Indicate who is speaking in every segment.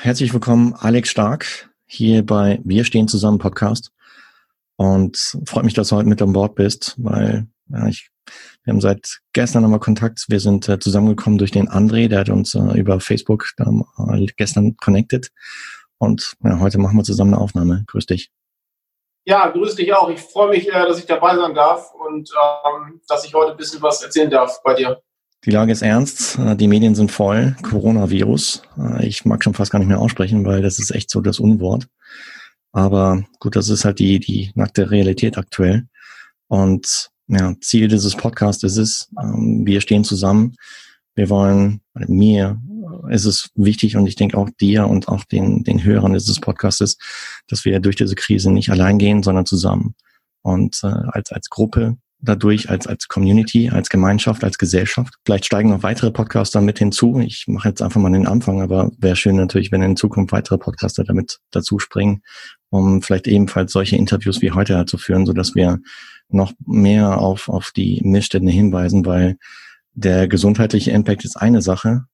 Speaker 1: Herzlich willkommen, Alex Stark, hier bei Wir stehen zusammen Podcast. Und freut mich, dass du heute mit an Bord bist, weil ja, ich, wir haben seit gestern nochmal Kontakt. Wir sind äh, zusammengekommen durch den André, der hat uns äh, über Facebook äh, gestern connected. Und ja, heute machen wir zusammen eine Aufnahme. Grüß dich.
Speaker 2: Ja, grüß dich auch. Ich freue mich, äh, dass ich dabei sein darf und ähm, dass ich heute ein bisschen was erzählen darf bei dir.
Speaker 1: Die Lage ist ernst, äh, die Medien sind voll, Coronavirus. Äh, ich mag schon fast gar nicht mehr aussprechen, weil das ist echt so das Unwort. Aber gut, das ist halt die, die nackte Realität aktuell. Und ja, Ziel dieses Podcasts ist es, ähm, wir stehen zusammen. Wir wollen, mir ist es wichtig und ich denke auch dir und auch den, den Hörern dieses Podcasts, dass wir durch diese Krise nicht allein gehen, sondern zusammen. Und äh, als, als Gruppe dadurch als, als Community, als Gemeinschaft, als Gesellschaft. Vielleicht steigen noch weitere Podcaster mit hinzu. Ich mache jetzt einfach mal den Anfang, aber wäre schön natürlich, wenn in Zukunft weitere Podcaster damit dazu springen, um vielleicht ebenfalls solche Interviews wie heute zu führen, so dass wir noch mehr auf, auf die Missstände hinweisen, weil der gesundheitliche Impact ist eine Sache,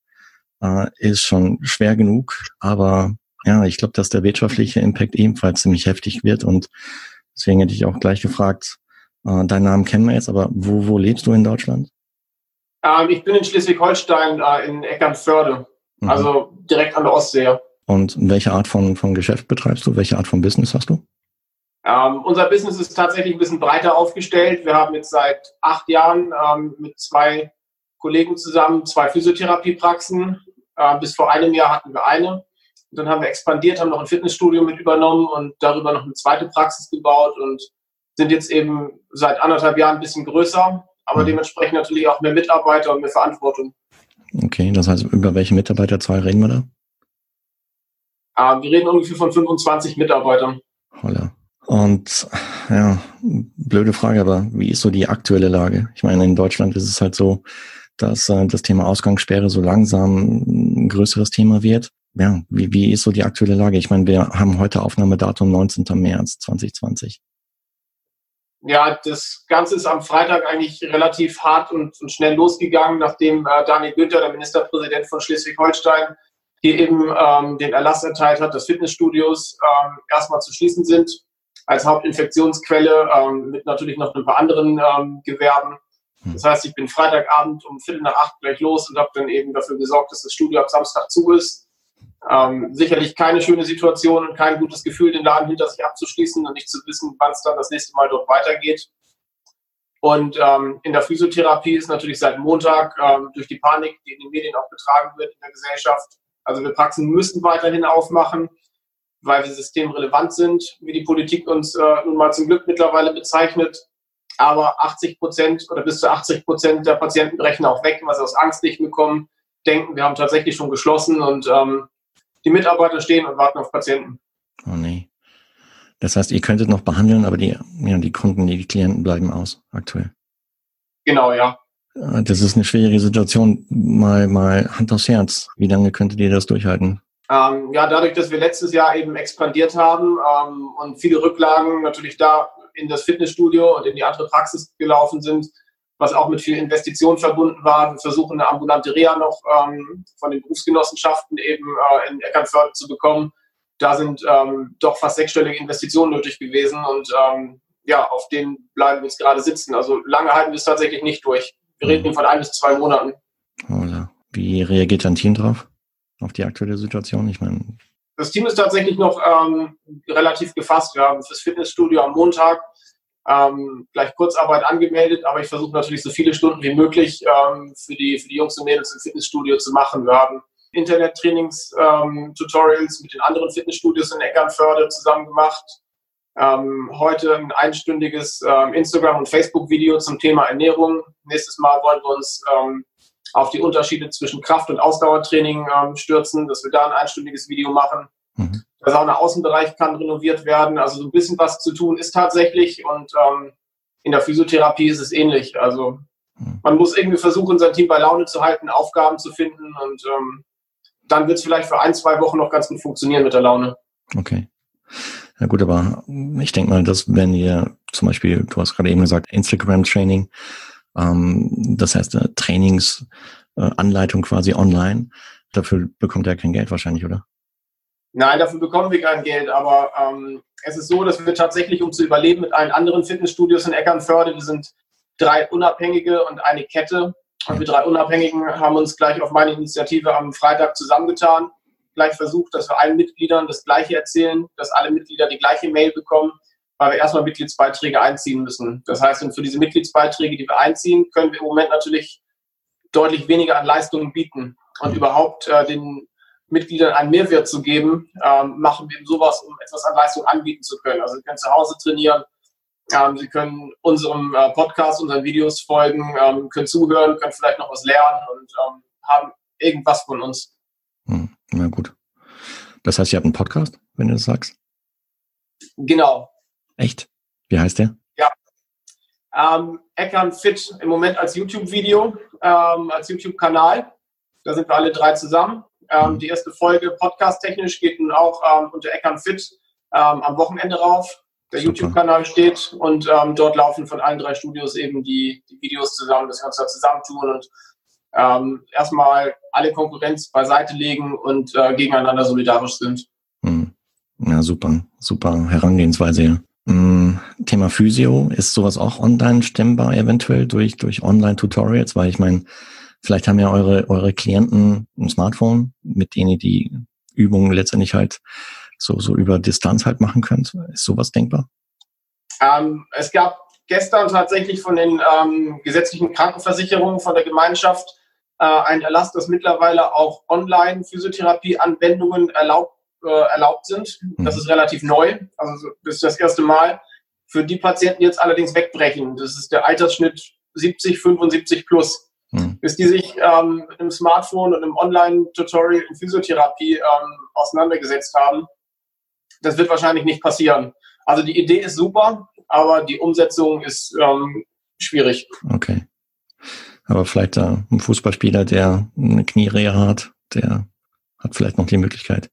Speaker 1: äh, ist schon schwer genug, aber ja, ich glaube, dass der wirtschaftliche Impact ebenfalls ziemlich heftig wird und deswegen hätte ich auch gleich gefragt, äh, deinen Namen kennen wir jetzt, aber wo, wo lebst du in Deutschland?
Speaker 2: Ähm, ich bin in Schleswig-Holstein äh, in Eckernförde, mhm. also direkt an der Ostsee.
Speaker 1: Und welche Art von, von Geschäft betreibst du? Welche Art von Business hast du?
Speaker 2: Ähm, unser Business ist tatsächlich ein bisschen breiter aufgestellt. Wir haben jetzt seit acht Jahren ähm, mit zwei Kollegen zusammen zwei Physiotherapiepraxen. Äh, bis vor einem Jahr hatten wir eine. Und dann haben wir expandiert, haben noch ein Fitnessstudio mit übernommen und darüber noch eine zweite Praxis gebaut und sind jetzt eben seit anderthalb Jahren ein bisschen größer, aber mhm. dementsprechend natürlich auch mehr Mitarbeiter und mehr Verantwortung.
Speaker 1: Okay, das heißt, über welche Mitarbeiterzahl reden wir da?
Speaker 2: Ah, wir reden ungefähr von 25 Mitarbeitern.
Speaker 1: Holla. Und ja, blöde Frage, aber wie ist so die aktuelle Lage? Ich meine, in Deutschland ist es halt so, dass äh, das Thema Ausgangssperre so langsam ein größeres Thema wird. Ja, wie, wie ist so die aktuelle Lage? Ich meine, wir haben heute Aufnahmedatum 19. März 2020
Speaker 2: ja, das Ganze ist am Freitag eigentlich relativ hart und, und schnell losgegangen, nachdem äh, Daniel Günther, der Ministerpräsident von Schleswig-Holstein, hier eben ähm, den Erlass erteilt hat, dass Fitnessstudios ähm, erstmal zu schließen sind als Hauptinfektionsquelle, ähm, mit natürlich noch ein paar anderen ähm, Gewerben. Hm. Das heißt, ich bin Freitagabend um Viertel nach acht gleich los und habe dann eben dafür gesorgt, dass das Studio ab Samstag zu ist. Ähm, sicherlich keine schöne Situation und kein gutes Gefühl, den Laden hinter sich abzuschließen und nicht zu wissen, wann es dann das nächste Mal dort weitergeht. Und ähm, in der Physiotherapie ist natürlich seit Montag ähm, durch die Panik, die in den Medien auch betragen wird in der Gesellschaft, also wir Praxen müssen weiterhin aufmachen, weil wir systemrelevant sind, wie die Politik uns äh, nun mal zum Glück mittlerweile bezeichnet. Aber 80 Prozent oder bis zu 80 Prozent der Patienten brechen auch weg, weil sie aus Angst nicht bekommen, denken, wir haben tatsächlich schon geschlossen und ähm, die Mitarbeiter stehen und warten auf Patienten.
Speaker 1: Oh nee. Das heißt, ihr könntet noch behandeln, aber die, ja, die Kunden, die, die Klienten bleiben aus aktuell.
Speaker 2: Genau, ja.
Speaker 1: Äh, das ist eine schwierige Situation. Mal, mal Hand aufs Herz. Wie lange könntet ihr das durchhalten?
Speaker 2: Ähm, ja, dadurch, dass wir letztes Jahr eben expandiert haben ähm, und viele Rücklagen natürlich da in das Fitnessstudio und in die andere Praxis gelaufen sind, was auch mit viel Investition verbunden war. Wir versuchen eine ambulante Reha noch ähm, von den Berufsgenossenschaften eben äh, in Eckernförde zu bekommen. Da sind ähm, doch fast sechsstellige Investitionen nötig gewesen und ähm, ja, auf denen bleiben wir jetzt gerade sitzen. Also lange halten wir es tatsächlich nicht durch. Wir reden mhm. von ein bis zwei Monaten.
Speaker 1: Oder wie reagiert dein Team drauf? Auf die aktuelle Situation? Ich meine.
Speaker 2: Das Team ist tatsächlich noch ähm, relativ gefasst. Wir haben fürs Fitnessstudio am Montag ähm, gleich Kurzarbeit angemeldet, aber ich versuche natürlich so viele Stunden wie möglich ähm, für, die, für die Jungs und Mädels im Fitnessstudio zu machen. Wir haben Internet-Trainings-Tutorials ähm, mit den anderen Fitnessstudios in Eckernförde zusammen gemacht. Ähm, heute ein einstündiges ähm, Instagram- und Facebook-Video zum Thema Ernährung. Nächstes Mal wollen wir uns ähm, auf die Unterschiede zwischen Kraft- und Ausdauertraining stürzen, dass wir da ein einstündiges Video machen. Mhm. Der Sauna-Außenbereich kann renoviert werden. Also so ein bisschen was zu tun ist tatsächlich. Und ähm, in der Physiotherapie ist es ähnlich. Also hm. man muss irgendwie versuchen, sein Team bei Laune zu halten, Aufgaben zu finden. Und ähm, dann wird es vielleicht für ein, zwei Wochen noch ganz gut funktionieren mit der Laune.
Speaker 1: Okay. Ja gut, aber ich denke mal, dass wenn ihr zum Beispiel, du hast gerade eben gesagt, Instagram-Training, ähm, das heißt äh, Trainingsanleitung äh, quasi online, dafür bekommt er kein Geld wahrscheinlich, oder?
Speaker 2: Nein, dafür bekommen wir kein Geld, aber ähm, es ist so, dass wir tatsächlich, um zu überleben, mit allen anderen Fitnessstudios in Eckernförde, wir sind drei Unabhängige und eine Kette. Und wir drei Unabhängigen haben uns gleich auf meine Initiative am Freitag zusammengetan, gleich versucht, dass wir allen Mitgliedern das Gleiche erzählen, dass alle Mitglieder die gleiche Mail bekommen, weil wir erstmal Mitgliedsbeiträge einziehen müssen. Das heißt, für diese Mitgliedsbeiträge, die wir einziehen, können wir im Moment natürlich deutlich weniger an Leistungen bieten. Und überhaupt äh, den Mitgliedern einen Mehrwert zu geben, ähm, machen wir eben sowas, um etwas an Leistung anbieten zu können. Also sie können zu Hause trainieren, ähm, sie können unserem äh, Podcast, unseren Videos folgen, ähm, können zuhören, können vielleicht noch was lernen und ähm, haben irgendwas von uns.
Speaker 1: Hm, na gut. Das heißt, ihr habt einen Podcast, wenn du das sagst?
Speaker 2: Genau.
Speaker 1: Echt? Wie heißt der?
Speaker 2: Ja. Ähm, Eckern Fit im Moment als YouTube-Video, ähm, als YouTube-Kanal. Da sind wir alle drei zusammen. Ähm, die erste Folge podcast-technisch geht nun auch ähm, unter Eckern Fit ähm, am Wochenende rauf. Der YouTube-Kanal steht und ähm, dort laufen von allen drei Studios eben die, die Videos zusammen, dass wir uns da zusammentun und ähm, erstmal alle Konkurrenz beiseite legen und äh, gegeneinander solidarisch sind.
Speaker 1: Hm. Ja, super, super Herangehensweise. Ja. Hm, Thema Physio, ist sowas auch online stemmbar eventuell durch, durch Online-Tutorials? Weil ich meine, Vielleicht haben ja eure, eure Klienten ein Smartphone, mit denen ihr die Übungen letztendlich halt so, so über Distanz halt machen könnt. Ist sowas denkbar?
Speaker 2: Ähm, es gab gestern tatsächlich von den ähm, gesetzlichen Krankenversicherungen von der Gemeinschaft äh, ein Erlass, dass mittlerweile auch Online-Physiotherapie-Anwendungen erlaubt, äh, erlaubt sind. Mhm. Das ist relativ neu. Also das ist das erste Mal. Für die Patienten jetzt allerdings wegbrechen. Das ist der Altersschnitt 70, 75 plus hm. bis die sich ähm, mit einem Smartphone und einem Online-Tutorial in Physiotherapie ähm, auseinandergesetzt haben. Das wird wahrscheinlich nicht passieren. Also die Idee ist super, aber die Umsetzung ist ähm, schwierig.
Speaker 1: Okay. Aber vielleicht äh, ein Fußballspieler, der eine Knierehe hat, der hat vielleicht noch die Möglichkeit.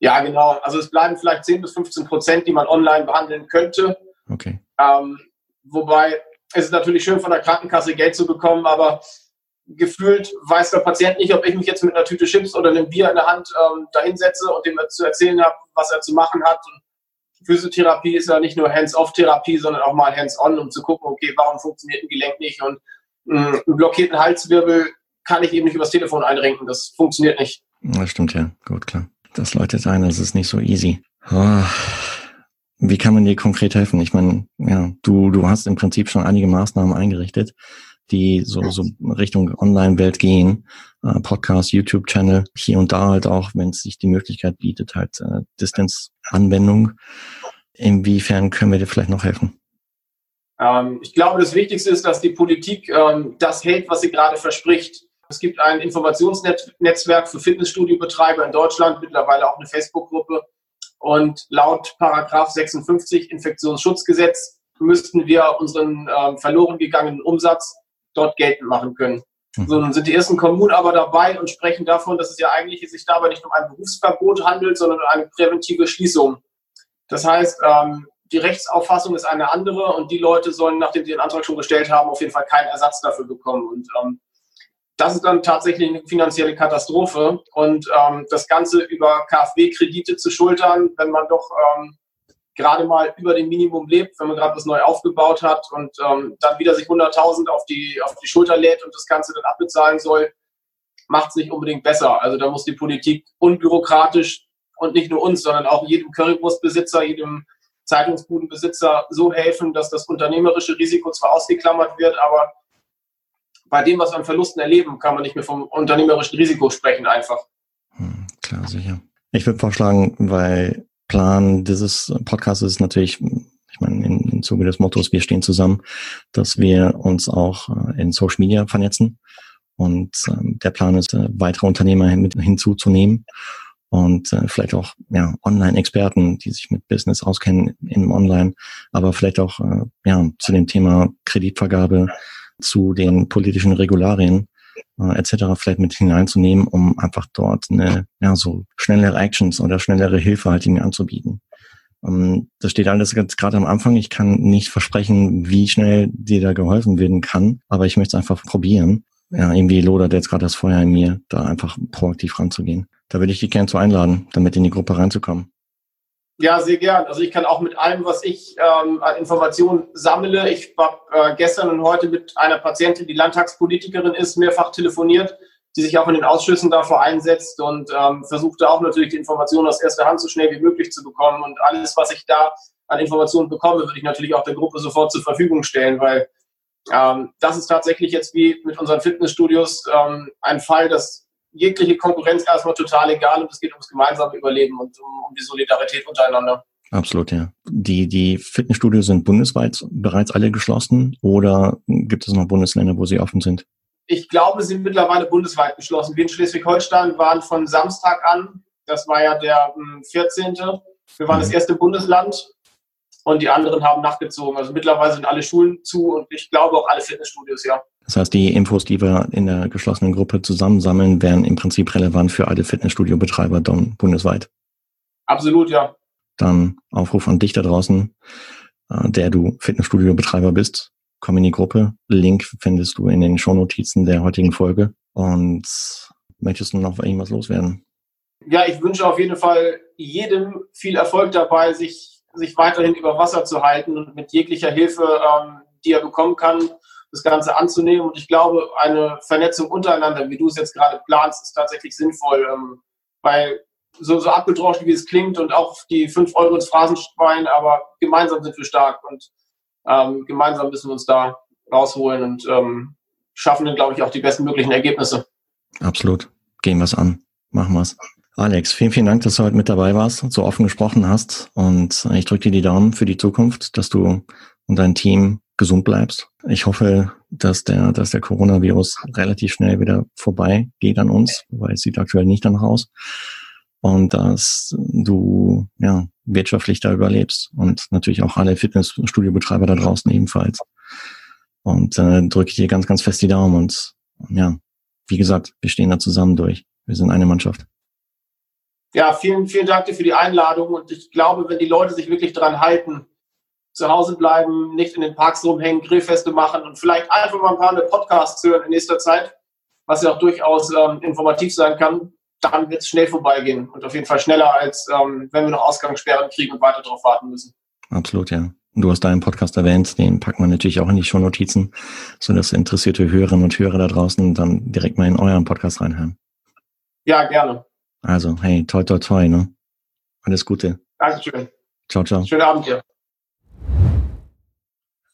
Speaker 2: Ja, genau. Also es bleiben vielleicht 10 bis 15 Prozent, die man online behandeln könnte.
Speaker 1: Okay.
Speaker 2: Ähm, wobei es ist natürlich schön, von der Krankenkasse Geld zu bekommen, aber gefühlt weiß der Patient nicht, ob ich mich jetzt mit einer Tüte Chips oder einem Bier in der Hand ähm, dahinsetze und dem zu erzählen habe, was er zu machen hat. Und Physiotherapie ist ja nicht nur Hands-off-Therapie, sondern auch mal Hands-on, um zu gucken, okay, warum funktioniert ein Gelenk nicht und mh, mm, einen blockierten Halswirbel kann ich eben nicht übers Telefon einrenken. Das funktioniert nicht.
Speaker 1: Das stimmt ja. Gut, klar. Das läutet ein, das ist nicht so easy. Oh. Wie kann man dir konkret helfen? Ich meine, ja, du, du hast im Prinzip schon einige Maßnahmen eingerichtet, die so, so Richtung Online-Welt gehen. Äh, Podcast, YouTube-Channel, hier und da halt auch, wenn es sich die Möglichkeit bietet, halt äh, Distance-Anwendung. Inwiefern können wir dir vielleicht noch helfen?
Speaker 2: Ähm, ich glaube, das Wichtigste ist, dass die Politik ähm, das hält, was sie gerade verspricht. Es gibt ein Informationsnetzwerk für Fitnessstudiobetreiber in Deutschland, mittlerweile auch eine Facebook-Gruppe, und laut Paragraph 56 Infektionsschutzgesetz müssten wir unseren äh, verloren gegangenen Umsatz dort geltend machen können. Mhm. So, nun sind die ersten Kommunen aber dabei und sprechen davon, dass es ja eigentlich sich dabei nicht um ein Berufsverbot handelt, sondern um eine präventive Schließung. Das heißt, ähm, die Rechtsauffassung ist eine andere und die Leute sollen, nachdem sie den Antrag schon gestellt haben, auf jeden Fall keinen Ersatz dafür bekommen. Und ähm, das ist dann tatsächlich eine finanzielle Katastrophe. Und ähm, das Ganze über KfW-Kredite zu schultern, wenn man doch ähm, gerade mal über dem Minimum lebt, wenn man gerade was neu aufgebaut hat und ähm, dann wieder sich 100.000 auf die, auf die Schulter lädt und das Ganze dann abbezahlen soll, macht es nicht unbedingt besser. Also da muss die Politik unbürokratisch und nicht nur uns, sondern auch jedem Currywurstbesitzer, jedem Zeitungsbudenbesitzer so helfen, dass das unternehmerische Risiko zwar ausgeklammert wird, aber bei dem, was wir an Verlusten erleben, kann man nicht mehr vom unternehmerischen Risiko sprechen einfach.
Speaker 1: Hm, klar, sicher. Ich würde vorschlagen, weil Plan dieses Podcasts ist natürlich, ich meine, im, im Zuge des Mottos, wir stehen zusammen, dass wir uns auch äh, in Social Media vernetzen. Und ähm, der Plan ist, äh, weitere Unternehmer mit hinzuzunehmen und äh, vielleicht auch ja, Online-Experten, die sich mit Business auskennen im Online, aber vielleicht auch ja, zu dem Thema Kreditvergabe, zu den politischen Regularien äh, etc. vielleicht mit hineinzunehmen, um einfach dort eine ja so schnellere Actions oder schnellere Hilfe halt ihnen anzubieten. Ähm, das steht alles ganz gerade am Anfang. Ich kann nicht versprechen, wie schnell dir da geholfen werden kann, aber ich möchte es einfach probieren. Ja, irgendwie lodert jetzt gerade das Feuer in mir, da einfach proaktiv ranzugehen. Da würde ich dich gerne zu einladen, damit in die Gruppe reinzukommen.
Speaker 2: Ja, sehr gern. Also ich kann auch mit allem, was ich ähm, an Informationen sammle. Ich habe äh, gestern und heute mit einer Patientin, die Landtagspolitikerin ist, mehrfach telefoniert, die sich auch in den Ausschüssen dafür einsetzt und ähm, versuchte auch natürlich die Informationen aus erster Hand so schnell wie möglich zu bekommen. Und alles, was ich da an Informationen bekomme, würde ich natürlich auch der Gruppe sofort zur Verfügung stellen, weil ähm, das ist tatsächlich jetzt wie mit unseren Fitnessstudios ähm, ein Fall, dass jegliche Konkurrenz erstmal total egal und es geht ums gemeinsame Überleben und um, um die Solidarität untereinander.
Speaker 1: Absolut, ja. Die, die Fitnessstudios sind bundesweit bereits alle geschlossen oder gibt es noch Bundesländer, wo sie offen sind?
Speaker 2: Ich glaube, sie sind mittlerweile bundesweit geschlossen. Wir in Schleswig-Holstein waren von Samstag an, das war ja der 14. Hm, Wir waren mhm. das erste Bundesland und die anderen haben nachgezogen. Also mittlerweile sind alle Schulen zu und ich glaube auch alle Fitnessstudios, ja.
Speaker 1: Das heißt, die Infos, die wir in der geschlossenen Gruppe zusammensammeln, wären im Prinzip relevant für alle Fitnessstudio-Betreiber dann bundesweit.
Speaker 2: Absolut, ja.
Speaker 1: Dann Aufruf an dich da draußen, äh, der du Fitnessstudio-Betreiber bist. Komm in die Gruppe. Link findest du in den Shownotizen der heutigen Folge. Und möchtest du noch irgendwas loswerden?
Speaker 2: Ja, ich wünsche auf jeden Fall jedem viel Erfolg dabei, sich, sich weiterhin über Wasser zu halten und mit jeglicher Hilfe, ähm, die er bekommen kann, das Ganze anzunehmen. Und ich glaube, eine Vernetzung untereinander, wie du es jetzt gerade planst, ist tatsächlich sinnvoll, ähm, weil so, so abgedroschen, wie es klingt und auch die fünf Euro ins Phrasenschwein, aber gemeinsam sind wir stark und ähm, gemeinsam müssen wir uns da rausholen und ähm, schaffen dann, glaube ich, auch die besten möglichen Ergebnisse.
Speaker 1: Absolut. Gehen wir es an. Machen wir es. Alex, vielen, vielen Dank, dass du heute mit dabei warst und so offen gesprochen hast. Und ich drücke dir die Daumen für die Zukunft, dass du und dein Team gesund bleibst. Ich hoffe, dass der, dass der Coronavirus relativ schnell wieder vorbei geht an uns, weil es sieht aktuell nicht danach aus. Und dass du ja wirtschaftlich da überlebst und natürlich auch alle Fitnessstudio-Betreiber da draußen ebenfalls. Und äh, drücke ich dir ganz, ganz fest die Daumen und ja, wie gesagt, wir stehen da zusammen durch. Wir sind eine Mannschaft.
Speaker 2: Ja, vielen, vielen Dank dir für die Einladung und ich glaube, wenn die Leute sich wirklich dran halten, zu Hause bleiben, nicht in den Parks rumhängen, Grillfeste machen und vielleicht einfach mal ein paar Podcasts hören in nächster Zeit, was ja auch durchaus ähm, informativ sein kann, dann wird es schnell vorbeigehen und auf jeden Fall schneller, als ähm, wenn wir noch Ausgangssperren kriegen und weiter darauf warten müssen.
Speaker 1: Absolut, ja. Du hast deinen Podcast erwähnt, den packt man natürlich auch in die Shownotizen, sodass interessierte Hörerinnen und Hörer da draußen dann direkt mal in euren Podcast reinhören.
Speaker 2: Ja, gerne.
Speaker 1: Also, hey, toi, toi, toi, ne? Alles Gute.
Speaker 2: Dankeschön.
Speaker 1: Ciao, ciao.
Speaker 2: Schönen Abend dir.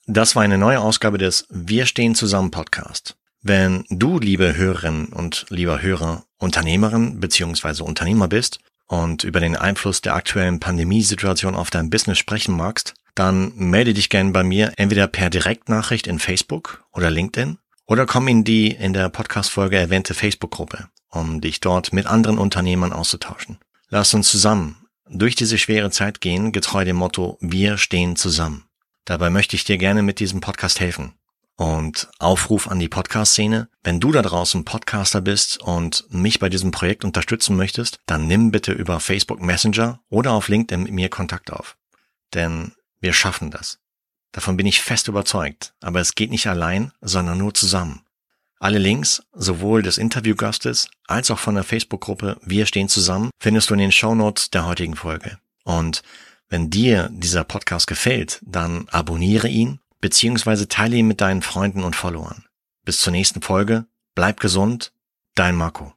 Speaker 1: Das war eine neue Ausgabe des Wir stehen zusammen Podcast. Wenn du, liebe Hörerinnen und lieber Hörer, Unternehmerin bzw. Unternehmer bist und über den Einfluss der aktuellen Pandemiesituation auf dein Business sprechen magst, dann melde dich gerne bei mir entweder per Direktnachricht in Facebook oder LinkedIn oder komm in die in der Podcast-Folge erwähnte Facebook-Gruppe, um dich dort mit anderen Unternehmern auszutauschen. Lass uns zusammen durch diese schwere Zeit gehen, getreu dem Motto Wir stehen zusammen. Dabei möchte ich dir gerne mit diesem Podcast helfen. Und Aufruf an die Podcast-Szene. Wenn du da draußen Podcaster bist und mich bei diesem Projekt unterstützen möchtest, dann nimm bitte über Facebook Messenger oder auf LinkedIn mit mir Kontakt auf. Denn wir schaffen das. Davon bin ich fest überzeugt. Aber es geht nicht allein, sondern nur zusammen. Alle Links, sowohl des Interviewgastes als auch von der Facebook-Gruppe Wir stehen zusammen, findest du in den Show Notes der heutigen Folge. Und wenn dir dieser Podcast gefällt, dann abonniere ihn beziehungsweise teile ihn mit deinen Freunden und Followern. Bis zur nächsten Folge, bleib gesund, dein Marco.